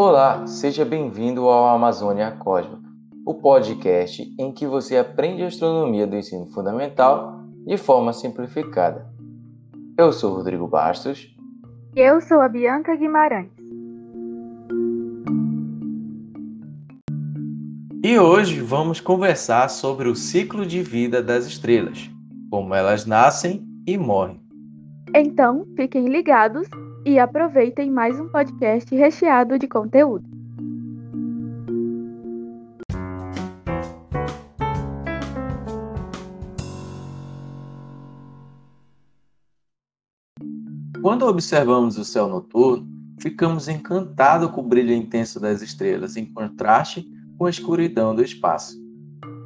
Olá, seja bem-vindo ao Amazônia Cósmica, o podcast em que você aprende astronomia do ensino fundamental de forma simplificada. Eu sou Rodrigo Bastos. E eu sou a Bianca Guimarães. E hoje vamos conversar sobre o ciclo de vida das estrelas, como elas nascem e morrem. Então, fiquem ligados e aproveitem mais um podcast recheado de conteúdo. Quando observamos o céu noturno, ficamos encantados com o brilho intenso das estrelas, em contraste com a escuridão do espaço.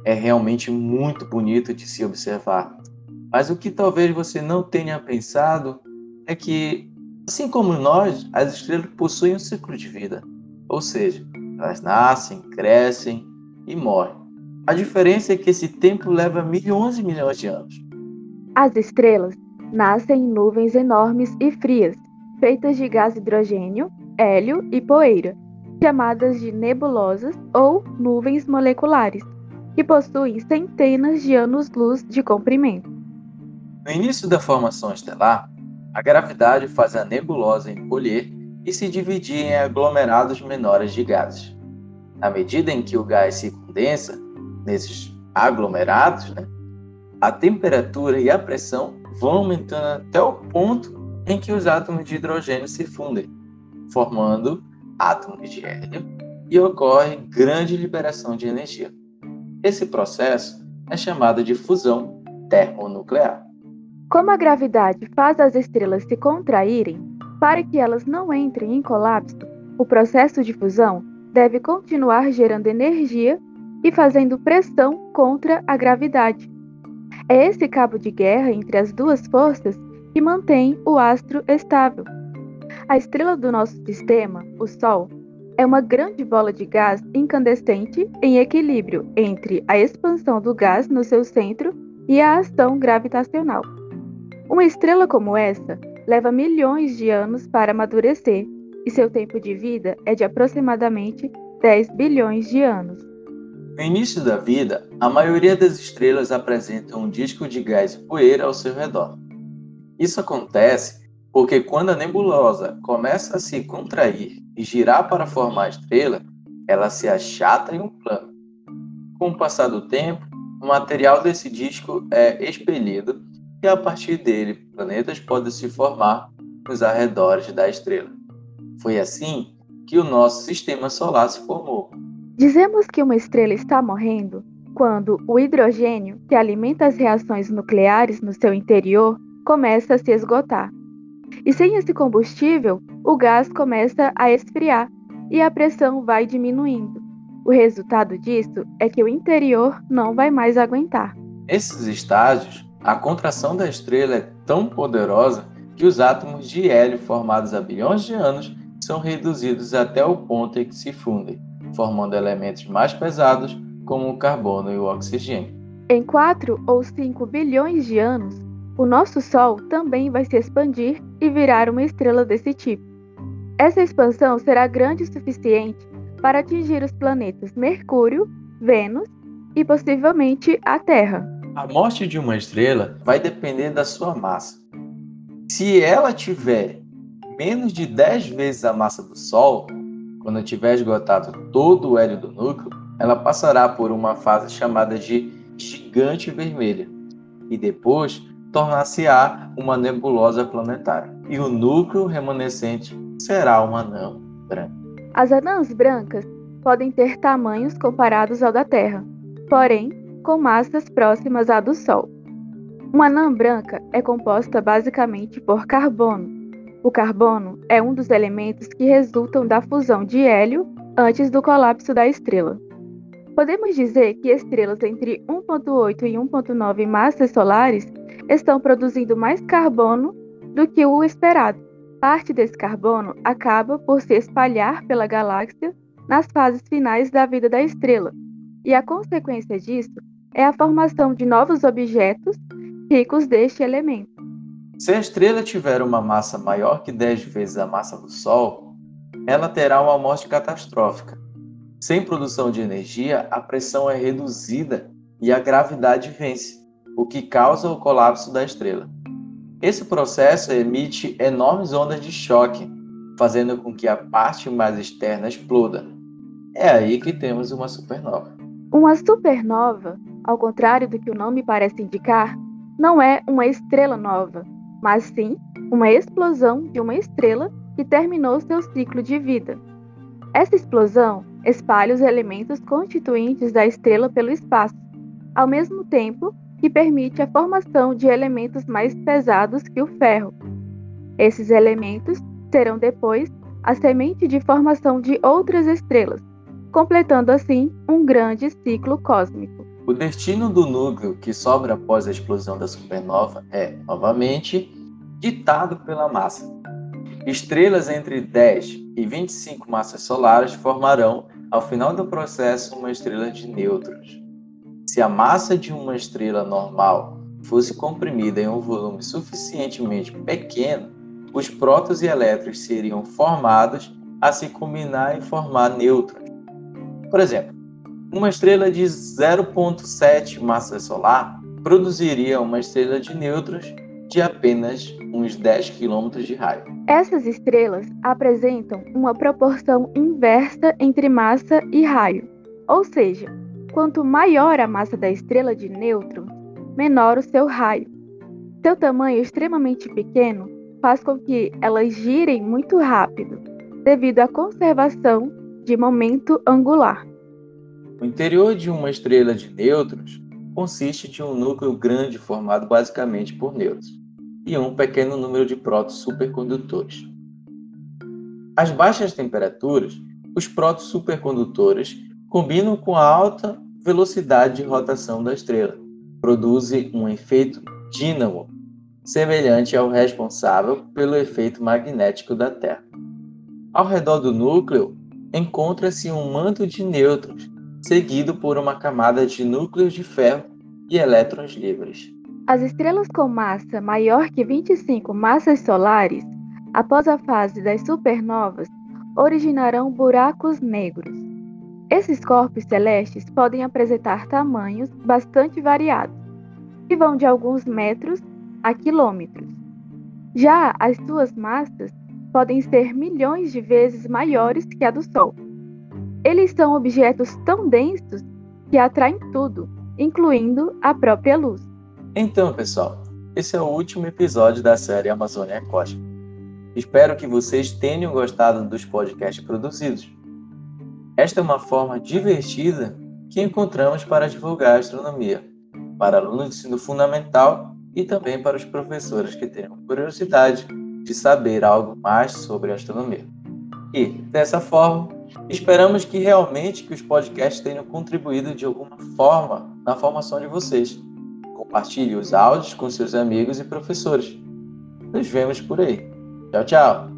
É realmente muito bonito de se observar. Mas o que talvez você não tenha pensado é que, assim como nós, as estrelas possuem um ciclo de vida. Ou seja, elas nascem, crescem e morrem. A diferença é que esse tempo leva milhões e milhões de anos. As estrelas nascem em nuvens enormes e frias, feitas de gás hidrogênio, hélio e poeira, chamadas de nebulosas ou nuvens moleculares, que possuem centenas de anos-luz de comprimento. No início da formação estelar, a gravidade faz a nebulosa encolher e se dividir em aglomerados menores de gases. À medida em que o gás se condensa nesses aglomerados, né, a temperatura e a pressão vão aumentando até o ponto em que os átomos de hidrogênio se fundem, formando átomos de hélio e ocorre grande liberação de energia. Esse processo é chamado de fusão termonuclear. Como a gravidade faz as estrelas se contraírem, para que elas não entrem em colapso, o processo de fusão deve continuar gerando energia e fazendo pressão contra a gravidade. É esse cabo de guerra entre as duas forças que mantém o astro estável. A estrela do nosso sistema, o Sol, é uma grande bola de gás incandescente em equilíbrio entre a expansão do gás no seu centro e a ação gravitacional. Uma estrela como essa leva milhões de anos para amadurecer e seu tempo de vida é de aproximadamente 10 bilhões de anos. No início da vida, a maioria das estrelas apresenta um disco de gás e poeira ao seu redor. Isso acontece porque quando a nebulosa começa a se contrair e girar para formar a estrela, ela se achata em um plano. Com o passar do tempo, o material desse disco é expelido e a partir dele planetas podem se formar nos arredores da estrela. Foi assim que o nosso sistema solar se formou. Dizemos que uma estrela está morrendo quando o hidrogênio, que alimenta as reações nucleares no seu interior, começa a se esgotar. E sem esse combustível, o gás começa a esfriar e a pressão vai diminuindo. O resultado disso é que o interior não vai mais aguentar. Nesses estágios, a contração da estrela é tão poderosa que os átomos de hélio formados há bilhões de anos são reduzidos até o ponto em que se fundem, formando elementos mais pesados como o carbono e o oxigênio. Em 4 ou 5 bilhões de anos, o nosso Sol também vai se expandir e virar uma estrela desse tipo. Essa expansão será grande o suficiente para atingir os planetas Mercúrio, Vênus e possivelmente a Terra. A morte de uma estrela vai depender da sua massa. Se ela tiver menos de 10 vezes a massa do Sol, quando tiver esgotado todo o hélio do núcleo, ela passará por uma fase chamada de gigante vermelha e depois tornar-se-á uma nebulosa planetária. E o núcleo remanescente será uma anã branca. As anãs brancas podem ter tamanhos comparados ao da Terra, porém com massas próximas à do Sol. Uma anã branca é composta basicamente por carbono. O carbono é um dos elementos que resultam da fusão de hélio antes do colapso da estrela. Podemos dizer que estrelas entre 1,8 e 1,9 massas solares estão produzindo mais carbono do que o esperado. Parte desse carbono acaba por se espalhar pela galáxia nas fases finais da vida da estrela, e a consequência disso é a formação de novos objetos ricos deste elemento. Se a estrela tiver uma massa maior que 10 vezes a massa do Sol, ela terá uma morte catastrófica. Sem produção de energia, a pressão é reduzida e a gravidade vence, o que causa o colapso da estrela. Esse processo emite enormes ondas de choque, fazendo com que a parte mais externa exploda. É aí que temos uma supernova. Uma supernova, ao contrário do que o nome parece indicar, não é uma estrela nova, mas sim uma explosão de uma estrela que terminou seu ciclo de vida. Essa explosão espalha os elementos constituintes da estrela pelo espaço, ao mesmo tempo que permite a formação de elementos mais pesados que o ferro. Esses elementos serão depois a semente de formação de outras estrelas, completando assim um grande ciclo cósmico. O destino do núcleo que sobra após a explosão da supernova é, novamente, ditado pela massa. Estrelas entre 10 e 25 massas solares formarão, ao final do processo, uma estrela de nêutrons. Se a massa de uma estrela normal fosse comprimida em um volume suficientemente pequeno, os prótons e elétrons seriam formados a se combinar e formar nêutrons. Por exemplo, uma estrela de 0,7 massa solar produziria uma estrela de nêutrons de apenas uns 10 km de raio. Essas estrelas apresentam uma proporção inversa entre massa e raio, ou seja, quanto maior a massa da estrela de nêutrons, menor o seu raio. Seu tamanho extremamente pequeno faz com que elas girem muito rápido, devido à conservação de momento angular. O interior de uma estrela de nêutrons consiste de um núcleo grande formado basicamente por nêutrons e um pequeno número de prótons supercondutores. Às baixas temperaturas, os prótons supercondutores combinam com a alta velocidade de rotação da estrela, produzem um efeito dínamo, semelhante ao responsável pelo efeito magnético da Terra. Ao redor do núcleo encontra-se um manto de nêutrons seguido por uma camada de núcleos de ferro e elétrons livres. As estrelas com massa maior que 25 massas solares, após a fase das supernovas, originarão buracos negros. Esses corpos celestes podem apresentar tamanhos bastante variados, que vão de alguns metros a quilômetros. Já as suas massas podem ser milhões de vezes maiores que a do Sol. Eles são objetos tão densos que atraem tudo, incluindo a própria luz. Então, pessoal, esse é o último episódio da série Amazônia Cósmica. Espero que vocês tenham gostado dos podcasts produzidos. Esta é uma forma divertida que encontramos para divulgar a astronomia, para alunos de ensino fundamental e também para os professores que tenham curiosidade de saber algo mais sobre astronomia. E, dessa forma, Esperamos que realmente que os podcasts tenham contribuído de alguma forma na formação de vocês. Compartilhe os áudios com seus amigos e professores. Nos vemos por aí. Tchau, tchau!